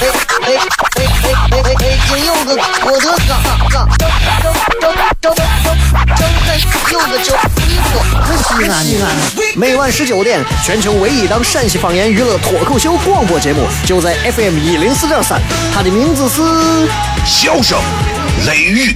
哎哎哎哎哎！今有个我的，个叫衣服，西安的。每晚十九点，全球唯一档陕西方言娱乐脱口秀广播节目，就在 FM 一零四点三。它的名字是《笑声雷雨》，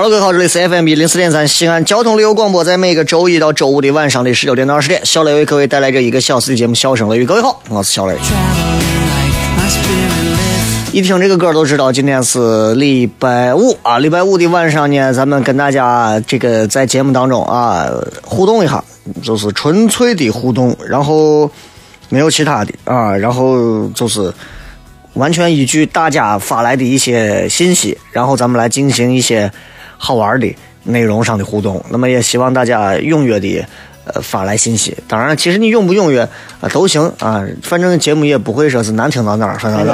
哈喽，各位好，这里是 FM 一零四点三西安交通旅游广播，在每个周一到周五的晚上的十九点到二十点，小雷为各位带来这一个小时的节目《笑声雷雨》。各位好，我是小雷。一听这个歌都知道，今天是礼拜五啊！礼拜五的晚上呢，咱们跟大家这个在节目当中啊互动一下，就是纯粹的互动，然后没有其他的啊，然后就是完全依据大家发来的一些信息，然后咱们来进行一些。好玩的内容上的互动，那么也希望大家踊跃的呃发来信息。当然，其实你踊不踊跃啊都行啊，反正节目也不会说是难听到哪儿，反正。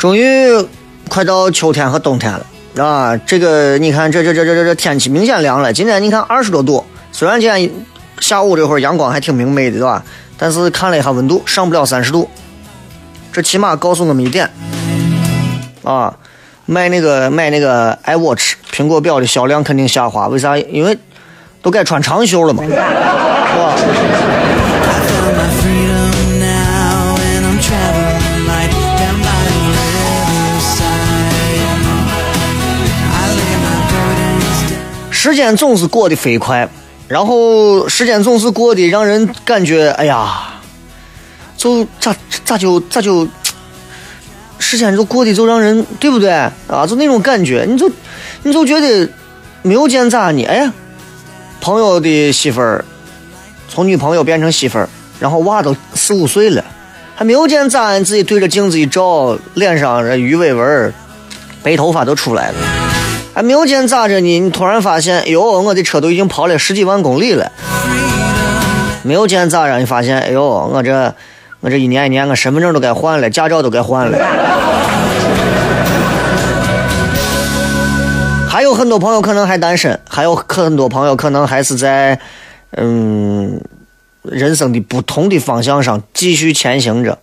终于快到秋天和冬天了啊！这个你看，这这这这这这天气明显凉了。今天你看二十多度，虽然今天下午这会儿阳光还挺明媚的，对吧？但是看了一下温度，上不了三十度。这起码告诉我们一点啊，卖那个卖那个 iWatch 苹果表的销量肯定下滑。为啥？因为都该穿长袖了嘛，是吧？时间总是过得飞快，然后时间总是过得让人感觉，哎呀，就咋咋就咋就，时间就过得就让人对不对啊？就那种感觉，你就你就觉得没有见咋呢？哎呀，朋友的媳妇儿从女朋友变成媳妇儿，然后娃都四五岁了，还没有见咋？自己对着镜子一照，脸上这鱼尾纹、白头发都出来了。还没有见咋着呢？你突然发现，哟，我的车都已经跑了十几万公里了。没有见咋着？你发现，哎呦，我这我这一年一年，我身份证都该换了，驾照都该换了。还有很多朋友可能还单身，还有很多朋友可能还是在嗯人生的不同的方向上继续前行着。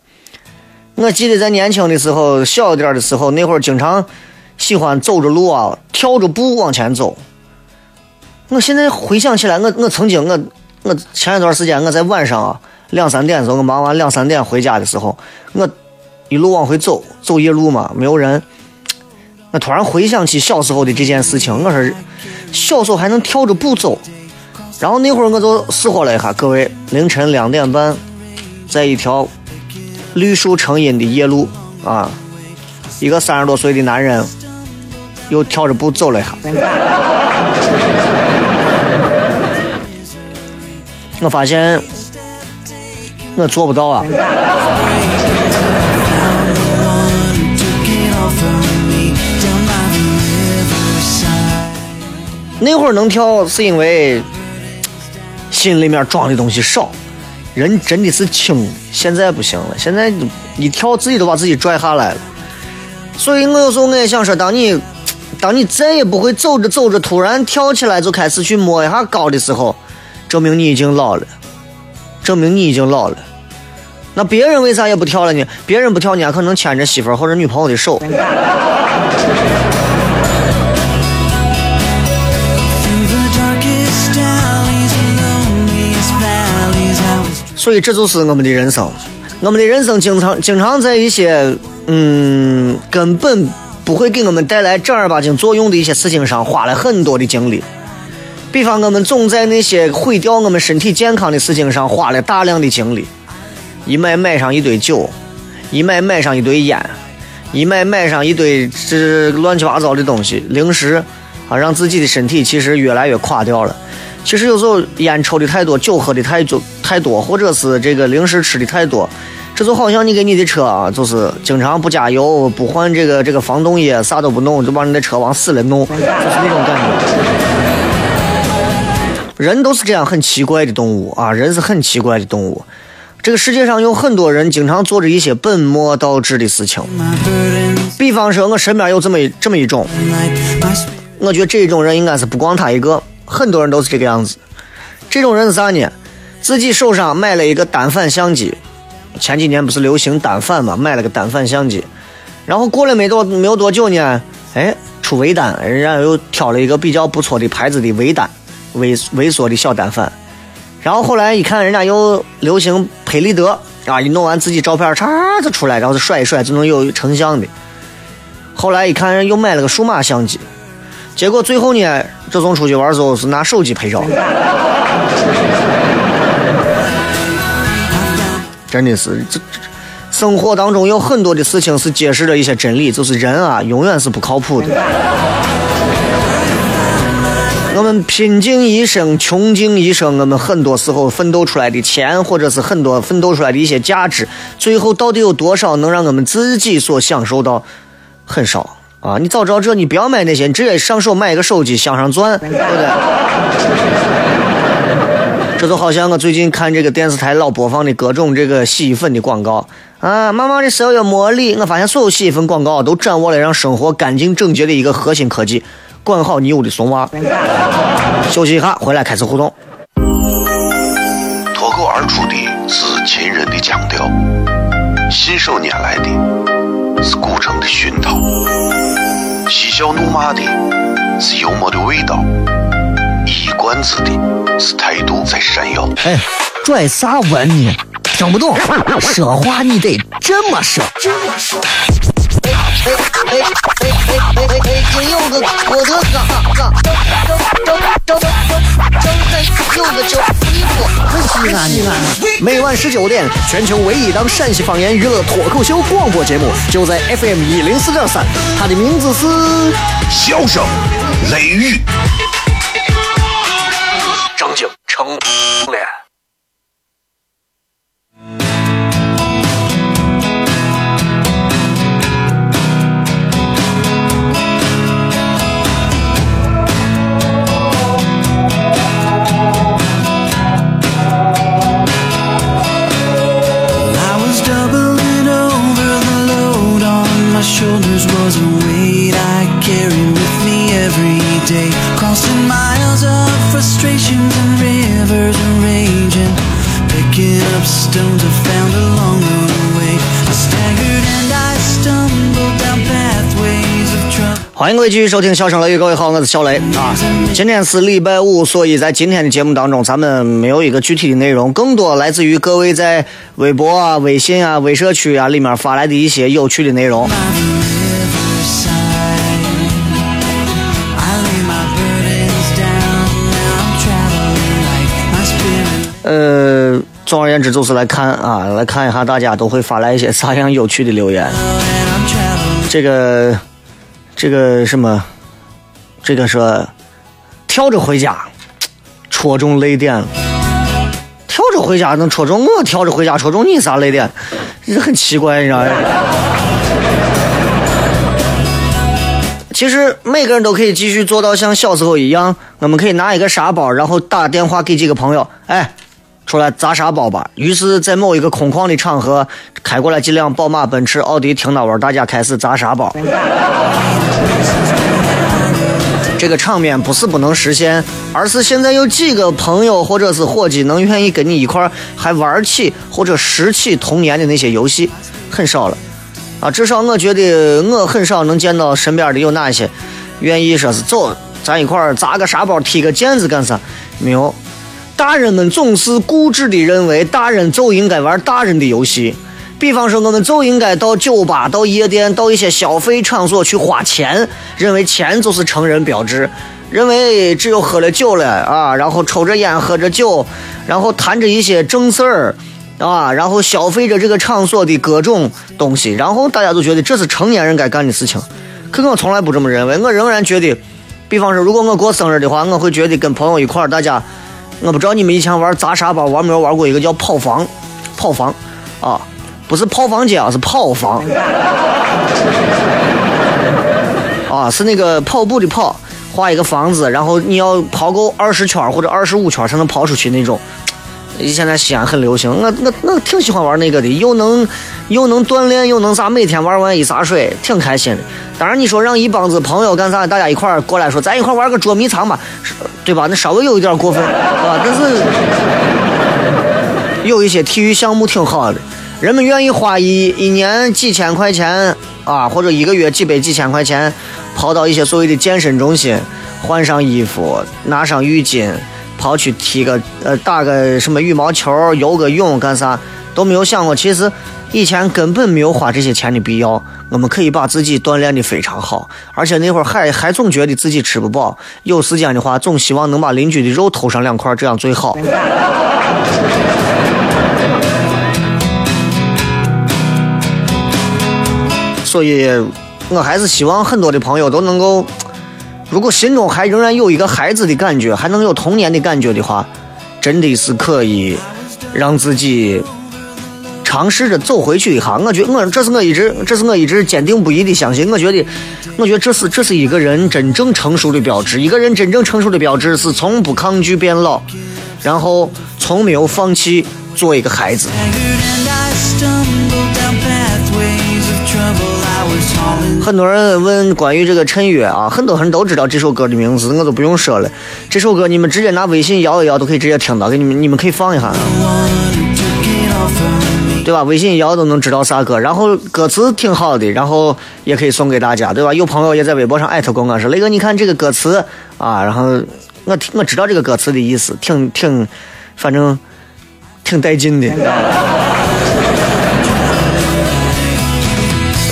我记得在年轻的时候，小点的时候，那会儿经常。喜欢走着路啊，跳着步往前走。我现在回想起来，我我曾经我我前一段时间我在晚上啊两三点的时候，我忙完两三点回家的时候，我一路往回走，走夜路嘛，没有人。我突然回想起小时候的这件事情，我说小时候还能跳着步走。然后那会儿我就死活了一下，各位，凌晨两点半，在一条绿树成荫的夜路啊，一个三十多岁的男人。又跳着步走了一下。我发现我做不到啊。那会儿能跳是因为心里面装的东西少，人真的是轻，现在不行了，现在一跳自己都把自己拽下来了。所以我有时候我也想说，当你。当你再也不会走着走着突然跳起来就开始去摸一下高的时候，证明你已经老了，证明你已经老了。那别人为啥也不跳了呢？别人不跳，你还可能牵着媳妇或者女朋友的手。所以这就是我们的人生，我们的人生经常经常在一些嗯根本不会给我们带来正儿八经作用的一些事情上花了很多的精力。比方我们总在那些毁掉我们身体健康的事情上花了大量的精力，一买买上一堆酒，一买买上一堆烟，一买买上一堆这乱七八糟的东西零食，啊，让自己的身体其实越来越垮掉了。其实有时候烟抽的太多，酒喝的太多太多，或者是这个零食吃的太多，这就好像你给你的车啊，就是经常不加油、不换这个这个防冻液，啥都不弄，就把你的车往死了弄，就是那种感觉。人都是这样很奇怪的动物啊，人是很奇怪的动物。这个世界上有很多人经常做着一些本末倒置的事情，比方说，我身边有这么这么一种，我觉得这种人应该是不光他一个。很多人都是这个样子，这种人是啥呢？自己手上买了一个单反相机，前几年不是流行单反嘛，买了个单反相机，然后过了没多没有多久呢，哎，出微单，人家又挑了一个比较不错的牌子的微单，微微缩的小单反，然后后来一看人家又流行拍立得啊，一弄完自己照片嚓就出来，然后就甩一甩就能有成像的，后来一看人又买了个数码相机。结果最后呢，这从出去玩时候是拿手机拍照，真的是这这生活当中有很多的事情是揭示了一些真理，就是人啊，永远是不靠谱的。我们拼尽一生，穷尽一生，我们很多时候奋斗出来的钱，或者是很多奋斗出来的一些价值，最后到底有多少能让我们自己所享受到？很少。啊，你早知道这，你不要买那些，你直接上手买一个手机，向上钻，对不对？这就好像我最近看这个电视台老播放的各种这个洗衣粉的广告啊，妈妈的十二月茉莉，我发现所有洗衣粉广告都掌握了让生活干净整洁的一个核心科技，管好你屋的怂娃。休息一下，回来开始互动。脱口而出的是秦人的腔调，信手拈来的是古城的熏陶。嬉笑怒骂的是幽默的味道，一冠子的是态度在闪耀。哎，拽啥文呢？听不懂，说话你得这么说。西安西安。每晚十九点，全球唯一档陕西方言娱乐脱口秀广播节目，就在 FM 一零四点三，它的名字是《笑声雷雨》，成脸。欢迎各位继续收听《笑声雷雨》，各位好，我是小雷啊。今天是礼拜五，所以在今天的节目当中，咱们没有一个具体的内容，更多来自于各位在微博啊、微信啊、微社区啊里面发来的一些有趣的内容。呃，总而言之，就是来看啊，来看一下大家都会发来一些啥样有趣的留言。这个，这个什么，这个说跳着回家，戳中泪点了。跳着回家能戳中我？跳着回家戳中你啥泪点？这很奇怪，你知道吗？其实每个人都可以继续做到像小时候一样，我们可以拿一个沙包，然后打电话给几个朋友，哎，出来砸沙包吧。于是，在某一个空旷的场合，开过来几辆宝马、奔驰、奥迪，停那玩，大家开始砸沙包。这个场面不是不能实现，而是现在有几个朋友或者是伙计能愿意跟你一块儿还玩起或者拾起童年的那些游戏，很少了。啊，至少我觉得我很少能见到身边的有哪些愿意说是走，咱一块儿砸个沙包、踢个毽子干啥？没有。大人们总是固执地认为，大人就应该玩大人的游戏。比方说，我们就应该到酒吧、到夜店、到一些消费场所去花钱，认为钱就是成人标志，认为。只有喝了酒了啊，然后抽着烟、喝着酒，然后谈着一些正事儿啊，然后消费着这个场所的各种东西，然后大家都觉得这是成年人该干的事情。可我从来不这么认为，我仍然觉得，比方说，如果我过生日的话，我会觉得跟朋友一块儿，大家，我不知道你们以前玩砸沙包玩没有玩过一个叫跑房，跑房啊。不是跑房间啊，是跑房。啊，是那个跑步的跑，画一个房子，然后你要跑够二十圈或者二十五圈才能跑出去那种。现在西安很流行，我我我挺喜欢玩那个的，又能又能锻炼，又能啥，每天玩完一洒水，挺开心的。当然，你说让一帮子朋友干啥，大家一块儿过来说，咱一块玩个捉迷藏吧，对吧？那稍微有一点过分，啊，但是有一些体育项目挺好的。人们愿意花一一年几千块钱啊，或者一个月几百几千块钱，跑到一些所谓的健身中心，换上衣服，拿上浴巾，跑去踢个呃打个什么羽毛球，游个泳干啥，都没有想过，其实以前根本没有花这些钱的必要。我们可以把自己锻炼的非常好，而且那会儿还还总觉得自己吃不饱，有时间的话总希望能把邻居的肉偷上两块，这样最好。所以，我还是希望很多的朋友都能够，如果心中还仍然有一个孩子的感觉，还能有童年的感觉的话，真的是可以让自己尝试着走回去一下。我觉我这是我一直，这是我一直坚定不移的相信。我觉得，我 觉得这是这是一个人真正成熟的标志。一个人真正成熟的标志是从不抗拒变老，然后从没有放弃做一个孩子。很多人问关于这个陈悦啊，很多人都知道这首歌的名字，我都不用说了。这首歌你们直接拿微信摇一摇，都可以直接听到，给你们你们可以放一下，对吧？微信摇都能知道啥歌，然后歌词挺好的，然后也可以送给大家，对吧？有朋友也在微博上艾特过我，说雷哥，你看这个歌词啊，然后我我知道这个歌词的意思，挺挺，反正挺带劲的。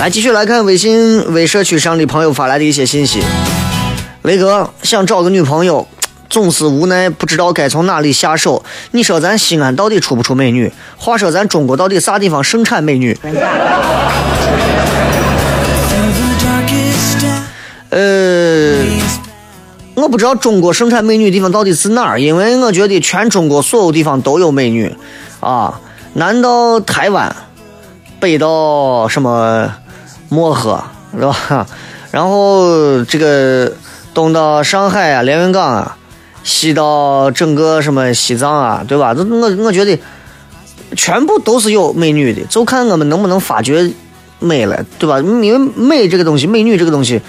来，继续来看微信微社区上的朋友发来的一些信息。雷哥想找个女朋友，总是无奈不知道该从哪里下手。你说咱西安到底出不出美女？话说咱中国到底啥地方盛产美女？呃，我不知道中国盛产美女的地方到底是哪儿，因为我觉得全中国所有地方都有美女啊，南到台湾，北到什么？漠河是吧？然后这个东到上海啊，连云港啊，西到整个什么西藏啊，对吧？这我我觉得全部都是有美女的，就看我们能不能发掘美了，对吧？因为美这个东西，美女这个东西，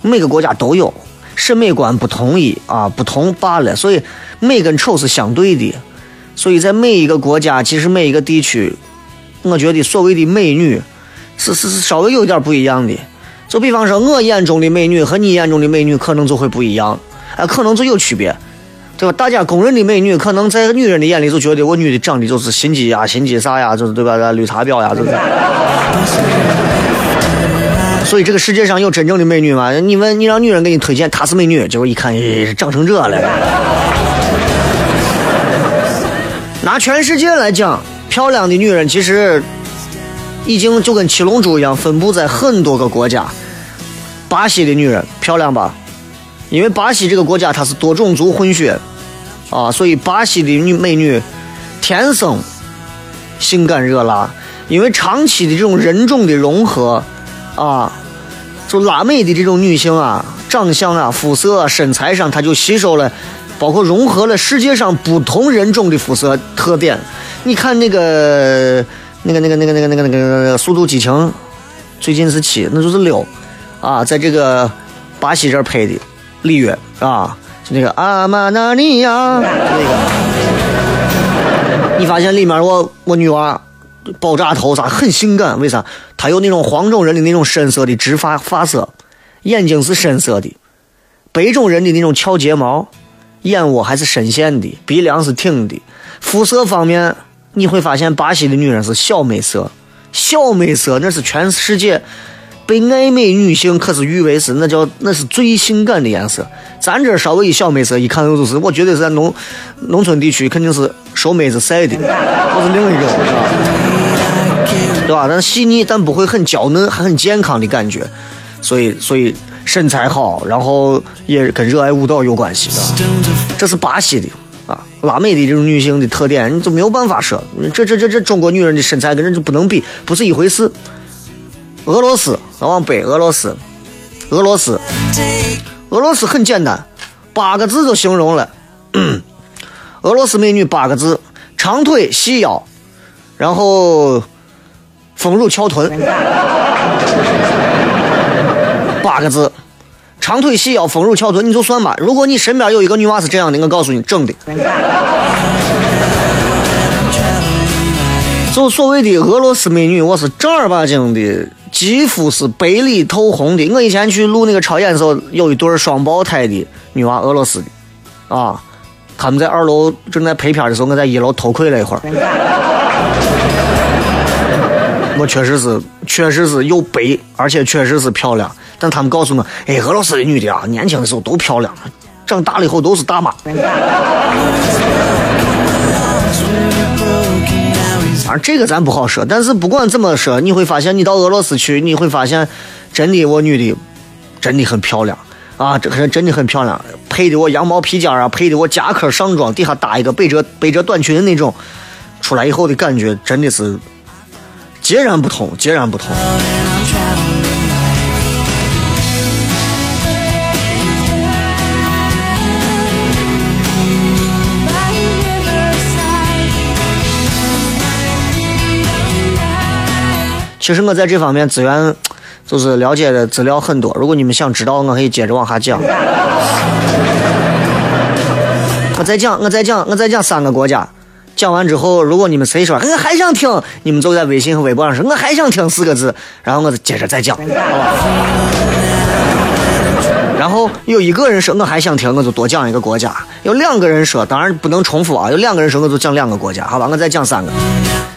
每个国家都有，审美观不统一啊，不同罢了。所以美跟丑是相对的，所以在每一个国家，其实每一个地区，我觉得所谓的美女。是是是，稍微有点不一样的。就比方说，我眼中的美女和你眼中的美女可能就会不一样，哎，可能就有区别，对吧？大家公认的美女，可能在女人的眼里就觉得我女的长得就是心机呀、心机啥呀，就是对吧？绿茶婊呀，对不对？所以这个世界上有真正的美女吗？你问你让女人给你推荐，她是美女，结果一看，哎，长成这了。拿全世界来讲，漂亮的女人其实。已经就跟七龙珠一样，分布在很多个国家。巴西的女人漂亮吧？因为巴西这个国家它是多种族混血啊，所以巴西的女美女天生性感热辣。因为长期的这种人种的融合啊，就拉美的这种女性啊，长相啊、肤色、啊、身材上，她就吸收了，包括融合了世界上不同人种的肤色特点。你看那个、那个、那个、那个、那个、那个、那个《速度激情》，最近是七，那就是六啊，在这个巴西这儿拍的里约啊，就那个阿玛纳尼亚那个。你发现里面我我女娃爆炸头啥很性感，为啥？她有那种黄种人的那种深色的直发发色，眼睛是深色的；白种人的那种翘睫毛，眼窝还是深陷的，鼻梁是挺的。肤色方面，你会发现巴西的女人是小美色，小美色那是全世界。被爱美女性可是誉为是那叫那是最性感的颜色，咱这稍微一小美色，一看就是我绝对是在农农村地区肯定是受妹子晒的，我是另一种，对吧？但细腻，但不会很娇嫩，还很健康的感觉，所以所以身材好，然后也跟热爱舞蹈有关系，这是巴西的，拉美的这种女性的特点，你就没有办法说，这这这这中国女人的身材跟人就不能比，不是一回事。俄罗斯，咱往北，俄罗斯，俄罗斯，俄罗斯很简单，八个字就形容了。俄罗斯美女八个字：长腿细腰，然后丰乳翘臀。八个字：长腿细腰，丰乳翘臀，你就算吧。如果你身边有一个女娃是这样的，我告诉你，整的。就所谓的俄罗斯美女，我是正儿八经的。肌肤是白里透红的。我以前去录那个超演的时候，有一对双胞胎的女娃，俄罗斯的，啊，他们在二楼正在拍片的时候，我在一楼偷窥了一会儿。我确实是，确实是又白，而且确实是漂亮。但他们告诉我，哎，俄罗斯的女的啊，年轻的时候都漂亮，长大了以后都是大妈。反正这个咱不好说，但是不管怎么说，你会发现你到俄罗斯去，你会发现真的我女的真的很漂亮啊，这个真的很漂亮，配的我羊毛披肩啊，配的我夹克上装，底下搭一个背着背着短裙的那种，出来以后的感觉真的是截然不同，截然不同。其实我在这方面资源，就是了解的资料很多。如果你们想知道，我可以接着往下讲。我再讲，我再讲，我再讲三个国家。讲完之后，如果你们谁说我还想听，你们就在微信和微博上说我还想听四个字，然后我接着再讲。好吧然后有一个人说我还想听，我就多讲一个国家。有两个人说，当然不能重复啊。有两个人说，我就讲两个国家，好吧？我再讲三个。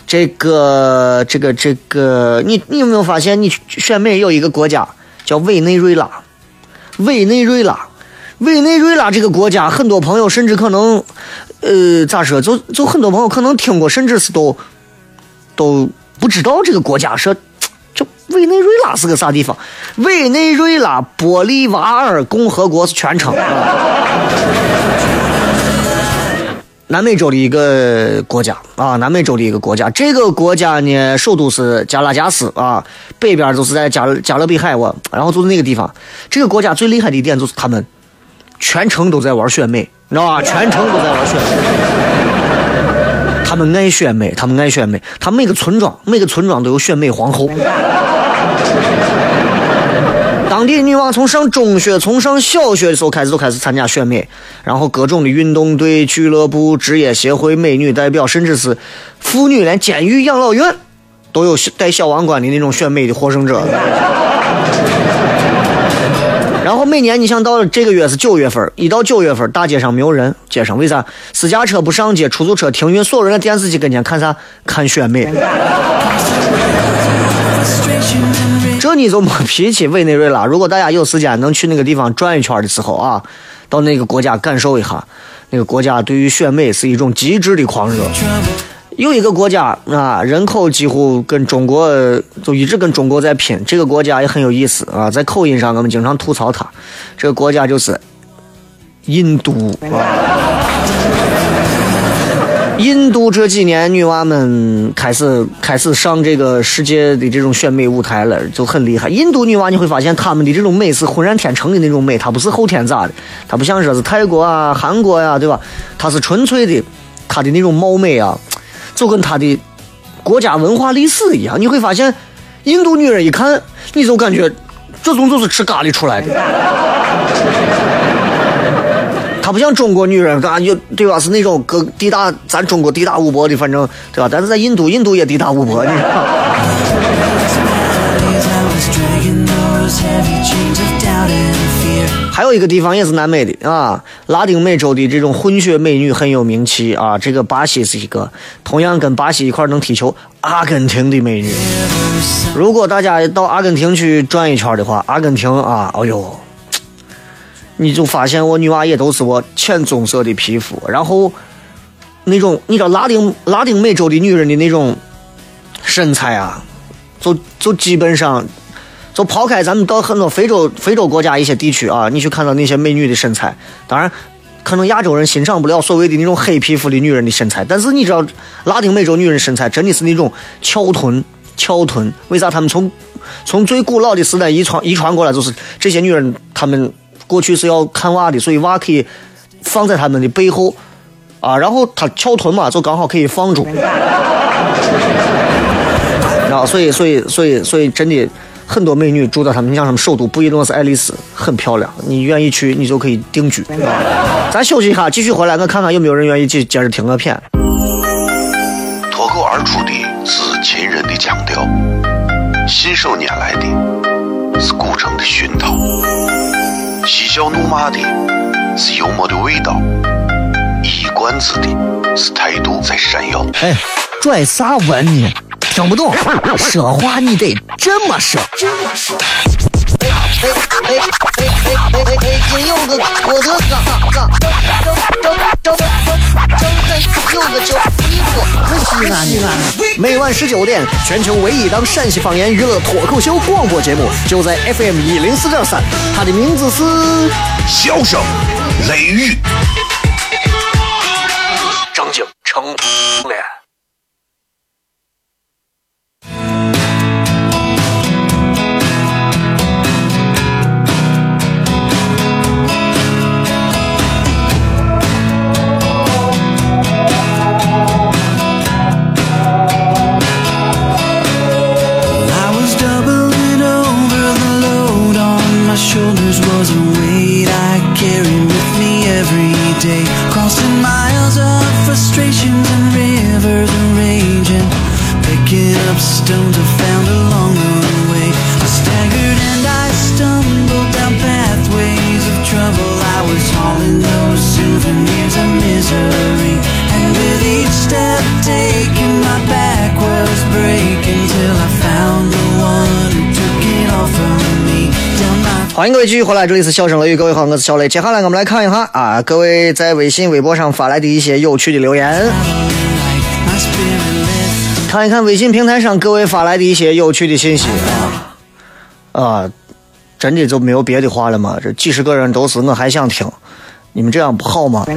这个这个这个，你你有没有发现，你选美有一个国家叫委内瑞拉？委内瑞拉，委内瑞拉这个国家，很多朋友甚至可能，呃，咋说？就就很多朋友可能听过，甚至是都都不知道这个国家是，就委内瑞拉是个啥地方？委内瑞拉玻利瓦尔共和国是全称。南美洲的一个国家啊，南美洲的一个国家，这个国家呢，首都是加拉加斯啊，北边就是在加加勒比海我，然后就是那个地方。这个国家最厉害的一点就是他们全程都在玩选美，你知道吧？全程都在玩选美。他们爱选美，他们爱选美，他每个村庄每个村庄都有选美皇后。当地的女娃从上中学、从上小学的时候开始就开始参加选美，然后各种的运动队、俱乐部、职业协会、美女代表，甚至是妇女连监狱、养老院都有戴小王冠的那种选美的获胜者。然后每年你想到这个月是九月份，一到九月份大街上没有人，街上为啥？私家车不上街，出租车停运，所有人在电视机跟前看啥？看选美。这你就没脾气，委内瑞拉。如果大家有时间能去那个地方转一圈的时候啊，到那个国家感受一下，那个国家对于选美是一种极致的狂热。有一个国家啊，人口几乎跟中国就一直跟中国在拼，这个国家也很有意思啊，在口音上我们经常吐槽它。这个国家就是印度。印度这几年女娃们开始开始上这个世界的这种选美舞台了，就很厉害。印度女娃你会发现，她们的这种美是浑然天成的那种美，她不是后天咋的，她不像说是泰国啊、韩国呀，对吧？她是纯粹的，她的那种貌美啊，就跟她的国家文化历史一样。你会发现，印度女人一看，你就感觉这种就是吃咖喱出来的。他不像中国女人，嘎就对吧？是那种个地大，咱中国地大物博的，反正对吧？但是在印度，印度也地大物博，你知道。还有一个地方也是南美的啊，拉丁美洲的这种混血美女很有名气啊。这个巴西是一个，同样跟巴西一块能踢球，阿根廷的美女。如果大家到阿根廷去转一圈的话，阿根廷啊，哎呦。你就发现我女娃也都是我浅棕色的皮肤，然后那种你知道拉丁拉丁美洲的女人的那种身材啊，就就基本上就抛开咱们到很多非洲非洲国家一些地区啊，你去看到那些美女的身材，当然可能亚洲人欣赏不了所谓的那种黑皮肤的女人的身材，但是你知道拉丁美洲女人身材真的是那种翘臀翘臀，为啥他们从从最古老的时代遗传遗传过来，就是这些女人她们。过去是要看娃的，所以娃可以放在他们的背后啊，然后她翘臀嘛，就刚好可以放住。啊，所以所以所以所以真的很多美女住在他们，你像什么首都布宜诺斯艾利斯，很漂亮，你愿意去你就可以定居。咱休息一下，继续回来，我看看有没有人愿意接接着听个片。脱口而出的是秦人的腔调，信手拈来的是古城的熏陶。嬉笑怒骂的是幽默的味道，一冠子的是态度在闪耀。哎，拽啥文呢？整不动，说话你得这么说。每晚19点，全球唯一档陕西方言娱乐脱口秀广播节目就在 FM104.3，它的名字是。继续回来，这里是笑声雷雨，各位好，我是小雷。接下来我们来看一下啊，各位在微信、微博上发来的一些有趣的留言，看一看微信平台上各位发来的一些有趣的信息啊啊，真的就没有别的话了吗？这几十个人都是我还想听，你们这样不好吗？对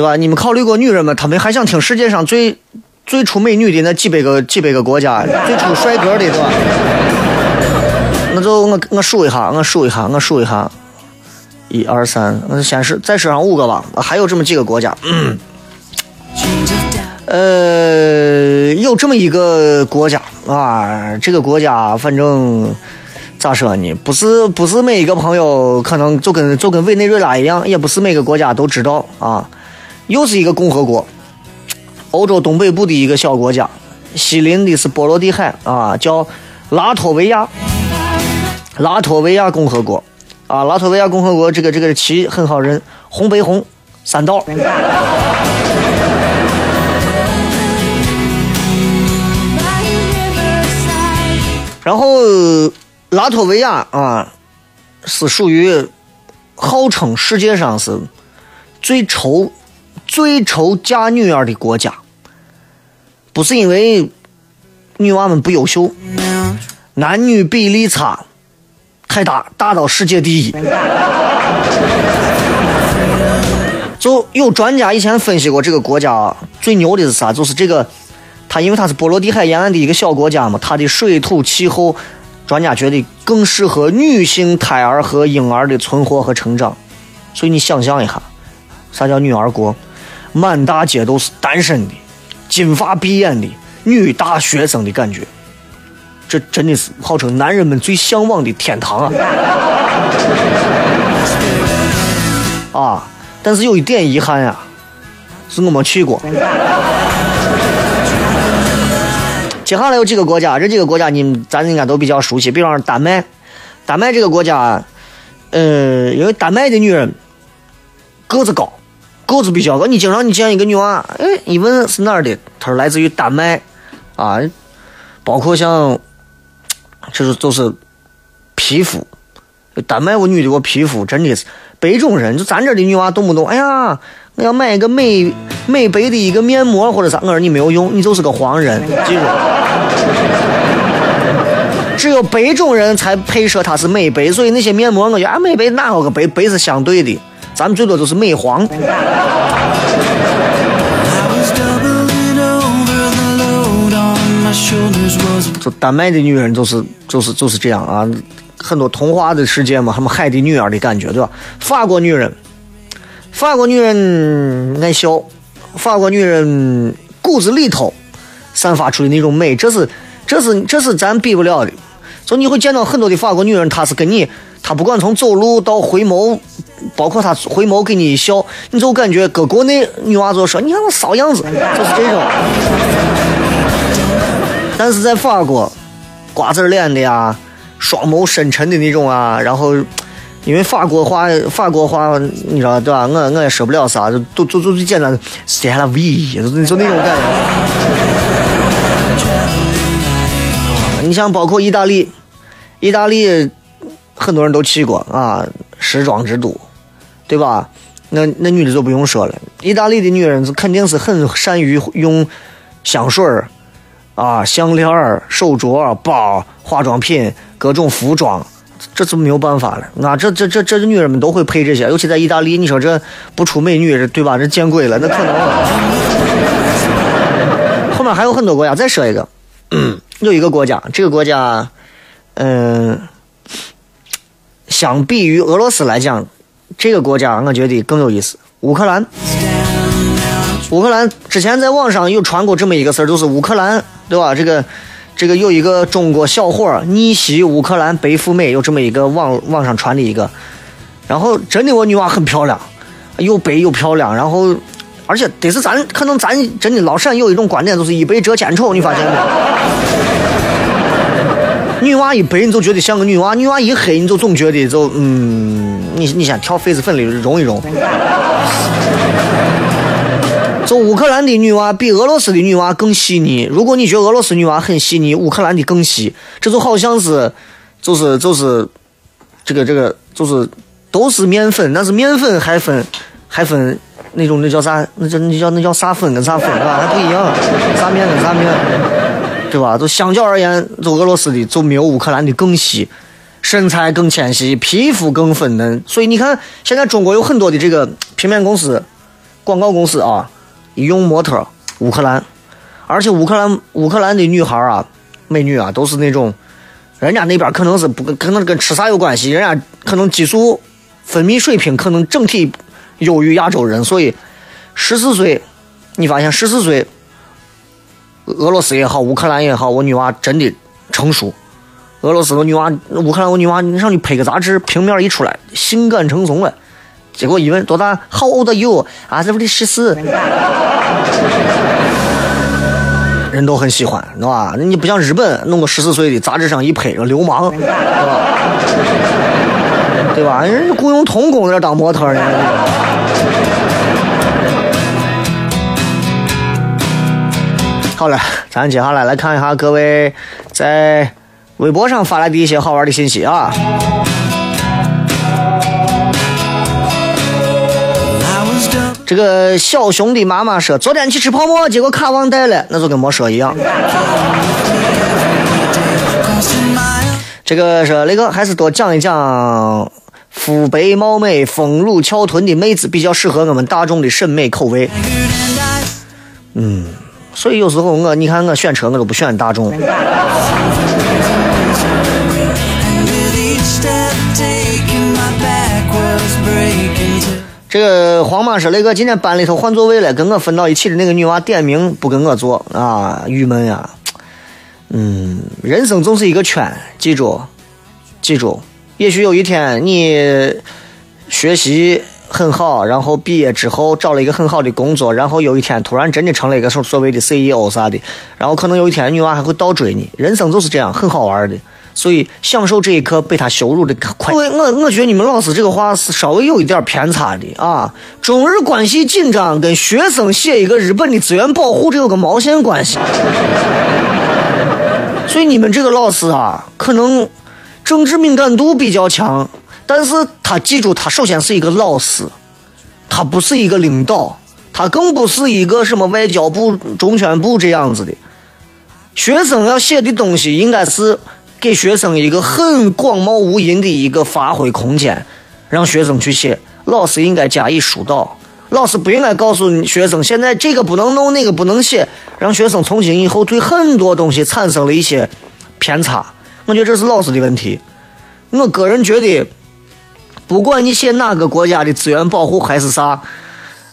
吧？你们考虑过女人们，她们还想听世界上最最出美女的那几百个几百个国家，最出帅哥的，对吧？那就我我数一下，我数一下，我数一下，一二三，我先是再说上五个吧。还有这么几个国家，嗯，呃，有这么一个国家啊，这个国家反正咋说呢？不是不是每一个朋友可能就跟就跟委内瑞拉一样，也不是每个国家都知道啊。又是一个共和国，欧洲东北部的一个小国家，西邻的是波罗的海啊，叫拉脱维亚。拉脱维亚共和国，啊，拉脱维亚共和国这个这个旗很好认，红白红三道。然后拉脱维亚啊，是属于号称世界上是最愁最愁嫁女儿的国家，不是因为女娃们不优秀，男女比例差。太大，大到世界第一。就有专家以前分析过这个国家最牛的是啥？就是这个，它因为它是波罗的海沿岸的一个小国家嘛，它的水土气候，专家觉得更适合女性胎儿和婴儿的存活和成长。所以你想象一下，啥叫女儿国？满大街都是单身的、金发碧眼的女大学生的感觉，这真的是号称男人们最向往的天堂啊！啊，但是有一点遗憾呀，是我没去过。接下来有几个国家，这几个国家你们咱应该都比较熟悉，比方说丹麦。丹麦这个国家，呃，因为丹麦的女人个子高。个子比较高，你经常你见一个女娃，哎，一问是哪儿的，她说来自于丹麦，啊，包括像，就是就是皮肤，丹麦我女的我皮肤真的是白种人，就咱这的女娃动不动，哎呀，我要买一个美美白的一个面膜或者啥，我说你没有用，你就是个黄人，记住，只有白种人才配说它是美白，所以那些面膜我觉得啊美白哪有个白白是相对的。咱们最多就是美黄。就丹麦的女人就是就是就是这样啊，很多童话的世界嘛，他们海的女儿的感觉，对吧？法国女人，法国女人爱笑，法国女人骨子里头散发出的那种美，这是这是这是咱比不了的。就你会见到很多的法国女人，她是跟你。她不管从走路到回眸，包括她回眸给你一笑，你就感觉搁国内女娃就说你看我骚样子，就是这种。但是在法国，瓜子脸的呀，双眸深沉的那种啊，然后因为法国话，法国话你知道对吧？我我也说不了啥，就都就就最简单的 s t e l V，就就那种感觉。你像包括意大利，意大利。很多人都去过啊，时装之都，对吧？那那女的就不用说了，意大利的女人是肯定是很善于用香水啊、项链儿、手镯、包、化妆品、各种服装，这就没有办法了。那这这这这女人们都会配这些，尤其在意大利，你说这不出美女，对吧？这见鬼了，那可能。后面还有很多国家，再说一个，嗯有一个国家，这个国家，嗯。相比于俄罗斯来讲，这个国家我觉得更有意思。乌克兰，乌克兰之前在网上有传过这么一个事儿，就是乌克兰，对吧？这个这个有一个中国小伙逆袭乌克兰白富美，有这么一个网网上传的一个。然后真的我女娃很漂亮，又白又漂亮，然后而且得是咱可能咱真的老陕有一种观点，就是一白遮千丑，你发现没？女娃一白，你就觉得像个女娃；女娃一黑，你就总觉得就嗯，你你先挑痱子粉里融一融。就乌克兰的女娃比俄罗斯的女娃更细腻。如果你觉得俄罗斯女娃很细腻，乌克兰的更细，这就好像是，就是就是这个这个就是都是面粉，但是面粉还分还分那种那叫啥？那叫那叫那叫啥粉跟啥粉啊？还不一样，啥面跟啥面。对吧？就相较而言，就俄罗斯的就没有乌克兰的更细，身材更纤细，皮肤更粉嫩。所以你看，现在中国有很多的这个平面公司、广告公司啊，一用模特乌克兰，而且乌克兰乌克兰的女孩啊，美女啊，都是那种，人家那边可能是不可能跟吃啥有关系，人家可能激素分泌水平可能整体优于亚洲人，所以十四岁，你发现十四岁。俄罗斯也好，乌克兰也好，我女娃真的成熟。俄罗斯我女娃，乌克兰我女娃，你上去拍个杂志，平面一出来，性感成怂了。结果一问多大？How old are you？啊，这不得十四。人都很喜欢，是吧？你不像日本，弄个十四岁的杂志上一拍，流氓，对吧？对吧？人雇佣童工在这当模特呢。好了，咱接下来来看一下各位在微博上发来的一些好玩的信息啊。这个小熊的妈妈说，昨天去吃泡馍，结果卡忘带了，那就跟没说一样。这个说那个还是多讲一讲肤白貌美、丰乳翘臀的妹子比较适合我们大众的审美口味。嗯，所以有时候我你看我选车我都不选大众。这个黄妈说那个今天班里头换座位了，跟我分到一起的那个女娃点名不跟我坐啊，郁闷呀。嗯，人生就是一个圈，记住，记住。也许有一天你学习很好，然后毕业之后找了一个很好的工作，然后有一天突然真的成了一个所所谓的 CEO 啥的，然后可能有一天女娃还会倒追你。人生就是这样，很好玩的。所以享受这一刻被他羞辱的快。我我觉得你们老师这个话是稍微有一点偏差的啊！中日关系紧张跟学生写一个日本的资源保护这有个毛线关系？所以你们这个老师啊，可能政治敏感度比较强，但是他记住，他首先是一个老师，他不是一个领导，他更不是一个什么外交部、中宣部这样子的。学生要写的东西应该是。给学生一个很广袤无垠的一个发挥空间，让学生去写。老师应该加以疏导，老师不应该告诉学生现在这个不能弄，那个不能写，让学生从今以后对很多东西产生了一些偏差。我觉得这是老师的问题。我个人觉得，不管你写哪个国家的资源保护还是啥，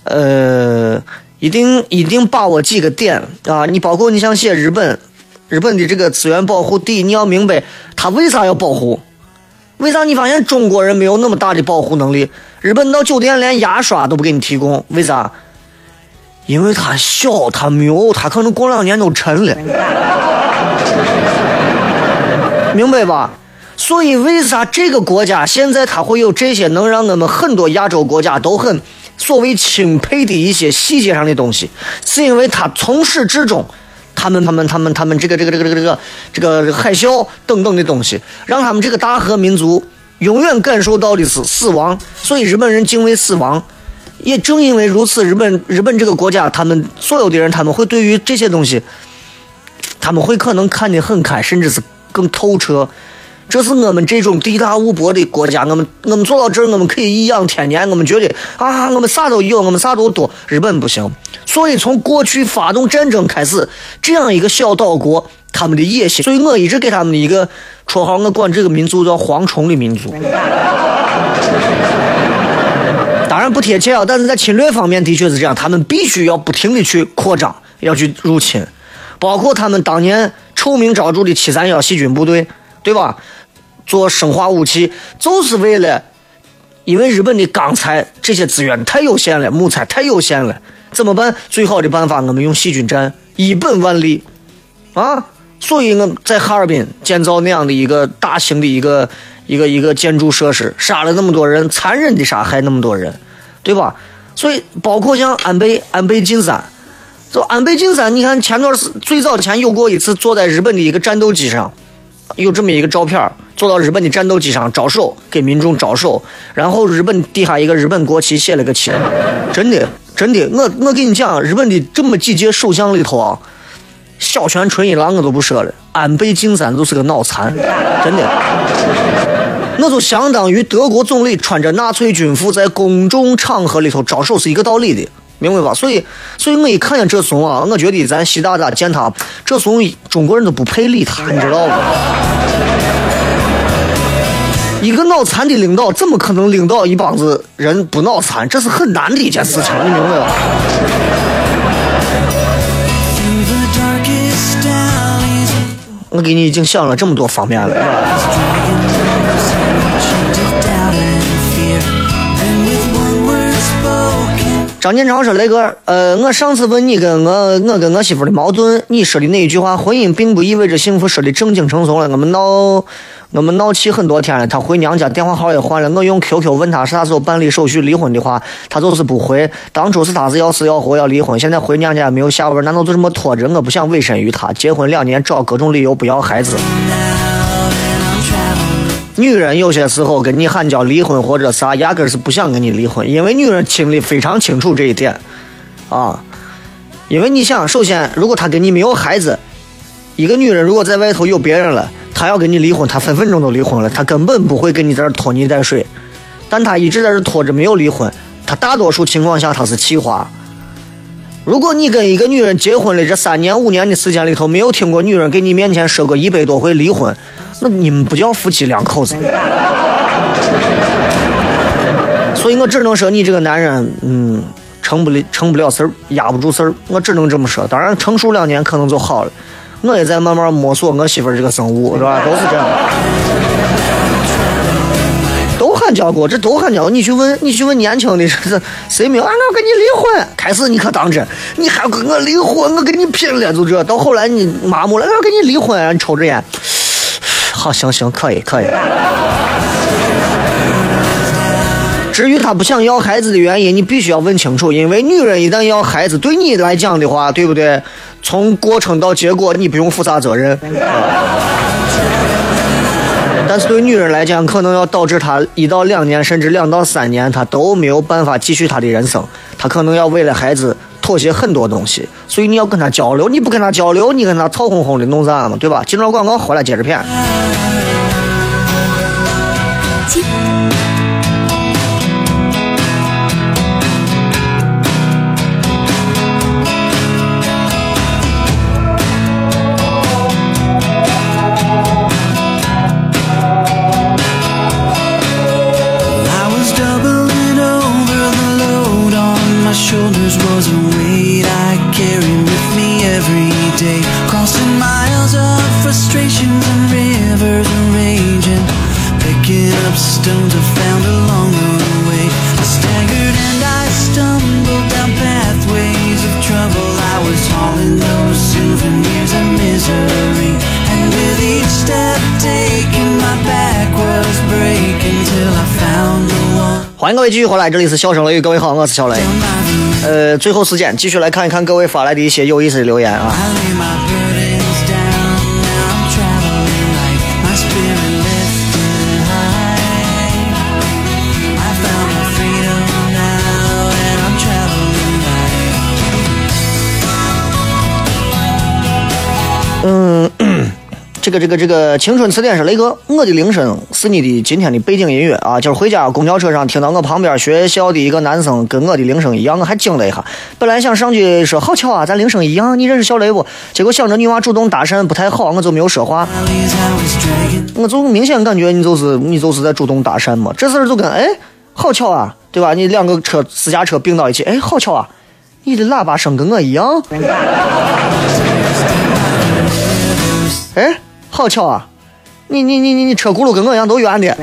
呃，一定一定把握几个点啊！你包括你想写日本。日本的这个资源保护，第一你要明白他为啥要保护？为啥你发现中国人没有那么大的保护能力？日本到酒店连牙刷都不给你提供，为啥？因为它小，它没有，它可能过两年都沉了，明白吧？所以为啥这个国家现在它会有这些能让我们很多亚洲国家都很所谓钦佩的一些细节上的东西？是因为它从始至终。他们他们他们他们这个这个这个这个这个这个海啸等等的东西，让他们这个大和民族永远感受到的是死亡，所以日本人敬畏死亡。也正因为如此，日本日本这个国家，他们所有的人，他们会对于这些东西，他们会可能看得很开，甚至是更透彻。这是我们这种地大物博的国家，我们我们做到这儿，我们可以颐养天年，我们觉得啊，我们啥都有，我们啥都多。日本不行，所以从过去发动战争开始，这样一个小岛国，他们的野心，所以我一直给他们的一个绰号，我管这个民族叫“蝗虫的民族”。当然不贴切啊，但是在侵略方面的确是这样，他们必须要不停的去扩张，要去入侵，包括他们当年臭名昭著的七三幺细菌部队，对吧？做生化武器就是为了，因为日本的钢材这些资源太有限了，木材太有限了，怎么办？最好的办法，我们用细菌战，一本万利，啊！所以我在哈尔滨建造那样的一个大型的一个一个一个建筑设施，杀了那么多人，残忍的杀害那么多人，对吧？所以包括像安倍安倍晋三，就安倍晋三，你看前段时最早前有过一次坐在日本的一个战斗机上。有这么一个照片，坐到日本的战斗机上招手，给民众招手，然后日本底下一个日本国旗写了个旗，真的真的，我我跟你讲，日本的这么几届首相里头啊，小泉纯一郎我都不说了，安倍晋三就是个脑残，真的，那就相当于德国总理穿着纳粹军服在公众场合里头招手是一个道理的。明白吧？所以，所以我一看见这怂啊，我觉得咱习大大见他这怂，中国人都不配理他，你知道不？一个脑残的领导，怎么可能领导一帮子人不脑残？这是很难的一件事情，你明白吧？我给你已经想了这么多方面了。张建超说：“雷哥，呃，我上次问你跟我我跟我媳妇的矛盾，你说的那一句话，婚姻并不意味着幸福，说的正经成熟了。我们闹，我们闹气很多天了。她回娘家，电话号也换了。我用 QQ 问她啥时候办理手续离婚的话，她就是不回。当初是她是要死要活要离婚，现在回娘家也没有下文，难道就这么拖着？我不想委身于她，结婚两年找各种理由不要孩子。”女人有些时候跟你喊叫离婚或者啥，压根是不想跟你离婚，因为女人心里非常清楚这一点，啊，因为你想，首先，如果她跟你没有孩子，一个女人如果在外头有别人了，她要跟你离婚，她分分钟都离婚了，她根本不会跟你在这拖泥带水，但她一直在这拖着没有离婚，她大多数情况下她是气话。如果你跟一个女人结婚了这三年五年的时间里头，没有听过女人给你面前说过一百多回离婚，那你们不叫夫妻两口子。所以我只能说你这个男人，嗯，成不了成不了事儿，压不住事儿，我只能这么说。当然成熟两年可能就好了。我也在慢慢摸索我媳妇这个生物，是吧？都是这样。都喊叫过，这都喊叫。你去问，你去问年轻的，这是谁没有？俺要跟你离婚。开始你可当真，你还跟我离婚，我跟你拼了，就这。到后来你麻木了，俺要跟你离婚，你抽着烟。好，行行，可以，可以。至于他不想要孩子的原因，你必须要问清楚。因为女人一旦要孩子，对你来讲的话，对不对？从过程到结果，你不用负啥责任。但是对女人来讲，可能要导致她一到两年，甚至两到三年，她都没有办法继续她的人生。她可能要为了孩子妥协很多东西，所以你要跟她交流。你不跟她交流，你跟她吵哄哄的，弄啥嘛？对吧？进了广告，回来接着骗。欢迎各位继续回来，这里是笑声雷雨，各位好，我是小雷。呃，最后时间继续来看一看各位发来的一些有意思的留言啊。这个这个这个青春词典是雷哥，我的铃声是你的今天的背景音乐啊！就是回家公交车上听到我旁边学校的一个男生跟我的铃声一样，我还惊了一下。本来想上去说好巧啊，咱铃声一样，你认识小雷不？结果想着女娃主动搭讪不太好，我就没有说话。我就明显感觉你就是你就是在主动搭讪嘛。这事儿就跟哎好巧啊，对吧？你两个车私家车并到一起，哎好巧啊，你的喇叭声跟我一样。哎。好巧啊！你你你你你车轱辘跟我一样都圆的。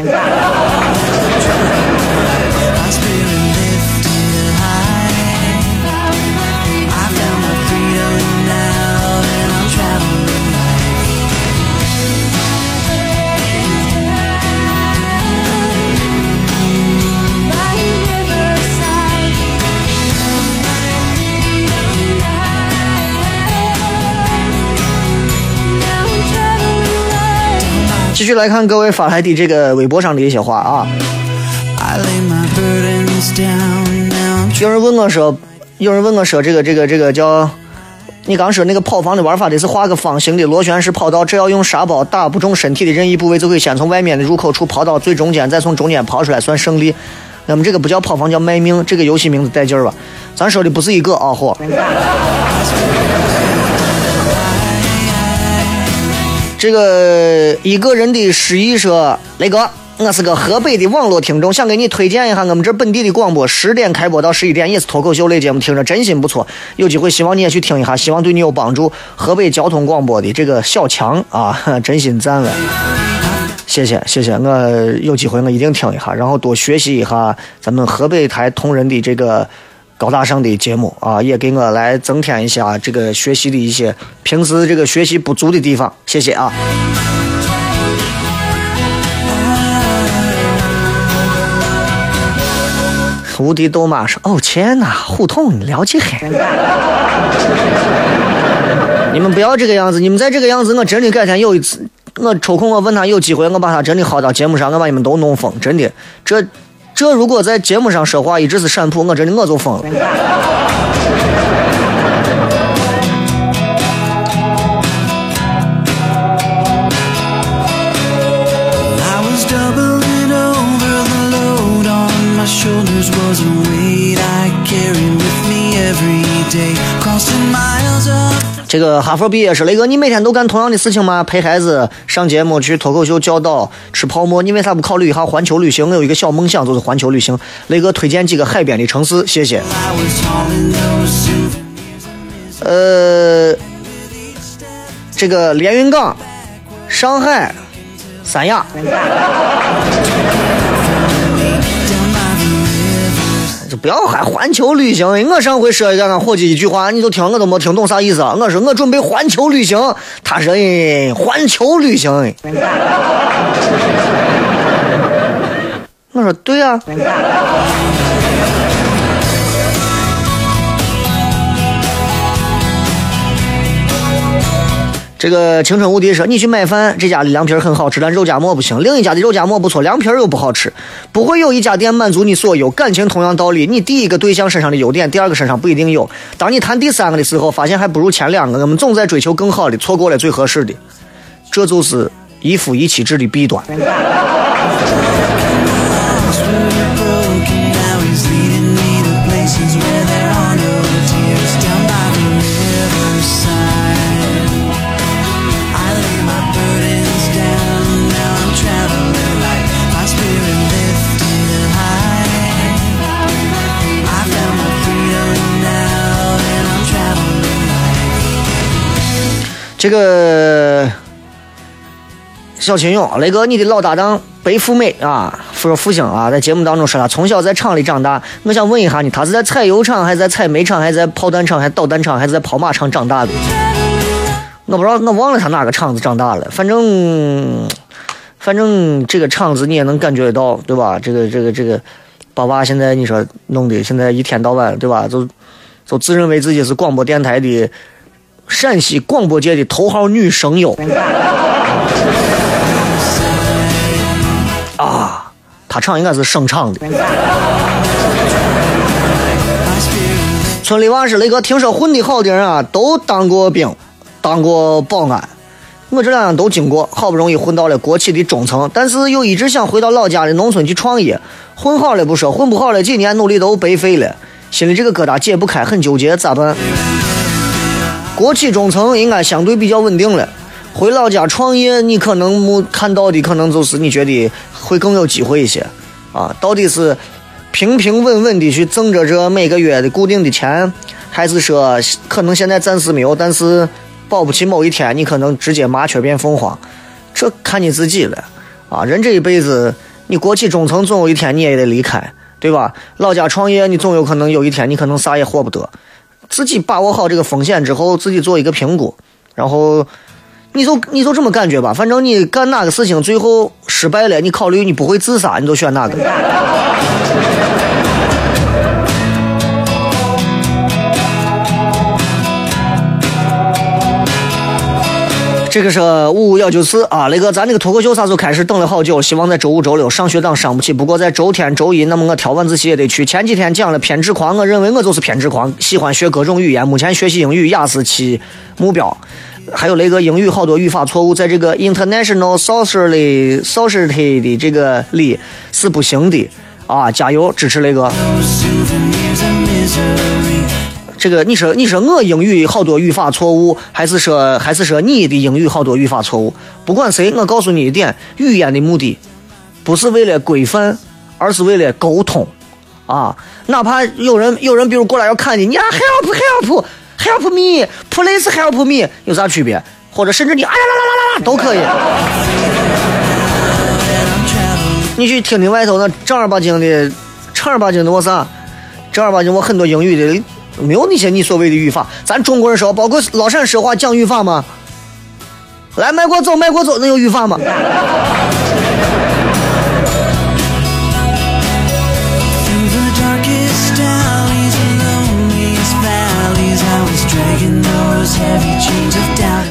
继续来看各位发来的这个微博上的一些话啊。有人问我说，有人问我说，这个这个这个叫，你刚说那个跑房的玩法得是画个方形的螺旋式跑道，只要用沙包打不中身体的任意部位，就可以先从外面的入口处跑到最中间，再从中间跑出来算胜利。那么这个不叫跑房，叫卖命。这个游戏名字带劲儿吧？咱说的不是一个啊货。这个一个人的失忆说：“雷哥，我是个河北的网络听众，想给你推荐一下我们这本地的广播，十点开播到十一点，也是脱口秀类节目，听着真心不错。有机会希望你也去听一下，希望对你有帮助。河北交通广播的这个小强啊，真心赞了，谢谢谢谢，我有机会我一定听一下，然后多学习一下咱们河北台同仁的这个。”高大上的节目啊，也给我来增添一下这个学习的一些平时这个学习不足的地方，谢谢啊。无敌斗马说：“哦天哪，胡同了解很。你们不要这个样子，你们再这个样子，我真的改天有一次，我抽空我问他有机会，我把他真的薅到节目上，我把你们都弄疯，真的这。”这如果在节目上说话一直是陕普，我真的我就疯了。这个哈佛毕业是雷哥，你每天都干同样的事情吗？陪孩子上节目，去脱口秀教导，吃泡沫，你为啥不考虑一下环球旅行？我有一个小梦想，就是环球旅行。雷哥推荐几个海边的城市，谢谢。呃，这个连云港、上海、三亚。就不要还环球旅行。我上回说一个俺伙计一句话，你都听我都没听懂啥意思。我说我准备环球旅行，他说哎，环球旅行。我说对啊。这个青春无敌说：“你去买饭，这家的凉皮很好吃，但肉夹馍不行。另一家的肉夹馍不错，凉皮又不好吃。不会有一家店满足你所有。感情同样道理，你第一个对象身上的优点，第二个身上不一定有。当你谈第三个的时候，发现还不如前两个。我们总在追求更好的，错过了最合适的。这就是一夫一妻制的弊端。”这个小秦勇，雷哥，你的老搭档白富美啊，说富兴啊，在节目当中说他从小在厂里长大。我想问一下你，他是在采油厂，还是在采煤厂，还是在炮弹厂，还是导弹厂，还是在跑马场长大的？我不知道，我忘了他哪个厂子长大了。反正，反正这个厂子你也能感觉得到，对吧？这个，这个，这个，爸爸现在你说弄的，现在一天到晚，对吧？就就自认为自己是广播电台的。陕西广播界的头号女声优啊，她唱应该是声唱的。村里娃是那个听说混的好的人啊，都当过兵，当过保安。我这两样都经过，好不容易混到了国企的中层，但是又一直想回到老家的农村去创业。混好了不说，混不好了几年努力都白费了，心里这个疙瘩解不开，很纠结，咋办？国企中层应该相对比较稳定了，回老家创业，你可能没看到的可能就是你觉得会更有机会一些，啊，到底是平平稳稳的去挣着这每个月的固定的钱，还是说可能现在暂时没有，但是保不齐某一天你可能直接麻雀变凤凰，这看你自己了，啊，人这一辈子，你国企中层总有一天你也得离开，对吧？老家创业，你总有可能有一天你可能啥也获不得。自己把握好这个风险之后，自己做一个评估，然后你就你就这么感觉吧。反正你干哪个事情最后失败了，你考虑你不会自杀，你就选哪个。这个是五五幺九四啊，那个咱那个脱口秀啥时候开始？等了好久，希望在周五、周六上学党上不起。不过在周天、周一，那么我挑晚自习也得去。前几天讲了偏执狂，我认为我就是偏执狂，喜欢学各种语言。目前学习英语雅思七目标，还有那个英语好多语法错误，在这个 International Society Society 的这个里是不行的啊！加油，支持那个。这个你说你说我英语好多语法错误，还是说还是说你的英语好多语法错误？不管谁，我告诉你一点，语言的目的不是为了规范，而是为了沟通啊！哪怕有人有人比如过来要看你，你啊 help help help me please help me 有啥区别？或者甚至你哎呀啦啦啦啦都可以。你去听听外头那正儿八经的正儿八经的我啥？正儿八经我很多英语的。没有那些你所谓的语法，咱中国人说，包括老陕说话讲语法吗？来，迈过走，迈过走，能有语法吗？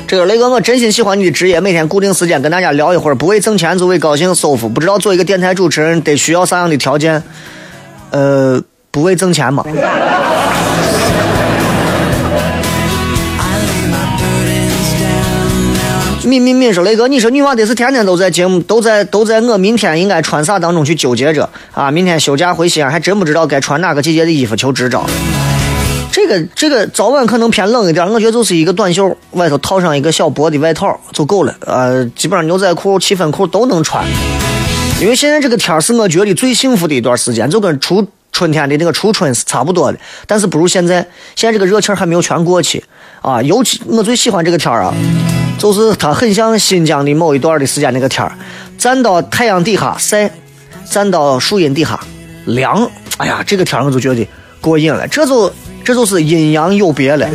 这个雷哥，我真心喜欢你的职业，每天固定时间跟大家聊一会儿，不为挣钱，就为高兴舒服。不知道做一个电台主持人得需要啥样的条件？呃，不为挣钱吗？敏敏敏说：“雷哥，你说女娃得是天天都在节目，都在都在我明天应该穿啥当中去纠结着啊！明天休假回西安，还真不知道该穿哪个季节的衣服求支招。”这个这个早晚可能偏冷一点，我觉得就是一个短袖，外头套上一个小薄的外套就够了。呃，基本上牛仔裤、七分裤都能穿。因为现在这个天是我觉得最幸福的一段时间，就跟初春天的那个初春是差不多的，但是不如现在。现在这个热气儿还没有全过去啊，尤其我最喜欢这个天儿啊，就是它很像新疆的某一段的时间那个天儿，站到太阳底下晒，站到树荫底下凉。哎呀，这个天儿我就觉得过瘾了，这就这就是阴阳有别了。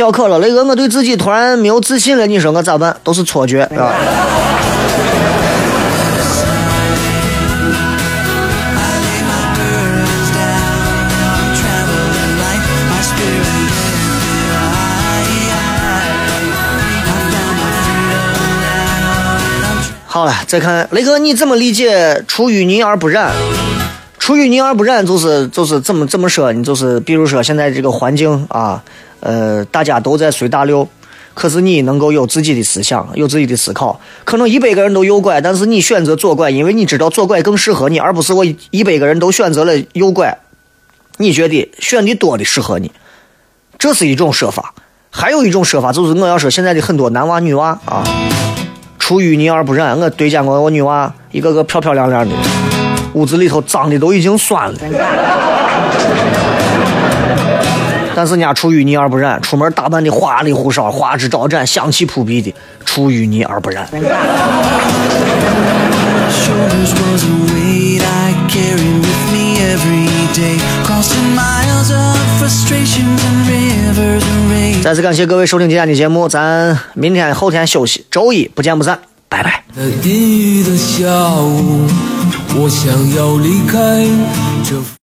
小可了，雷哥，我对自己突然没有自信了，你说我咋办？都是错觉，是吧？好了，再看雷哥，你怎么理解“出淤泥而不染”？“出淤泥而不染”就是就是怎么怎么说？你就是比如说现在这个环境啊。呃，大家都在随大流，可是你能够有自己的思想，有自己的思考。可能一百个人都右拐，但是你选择左拐，因为你知道左拐更适合你，而不是我一百个人都选择了右拐，你觉得选的多的适合你，这是一种说法。还有一种说法就是，我要说现在的很多男娃女娃啊，出淤泥而不染。我对见过我女娃，一个个漂漂亮亮的，屋子里头脏的都已经酸了。但是人家出淤泥而不染，出门打扮的花里胡哨、花枝招展、香气扑鼻的，出淤泥而不染。再次感谢各位收听今天的节目，咱明天后天休息，周一不见不散，拜拜。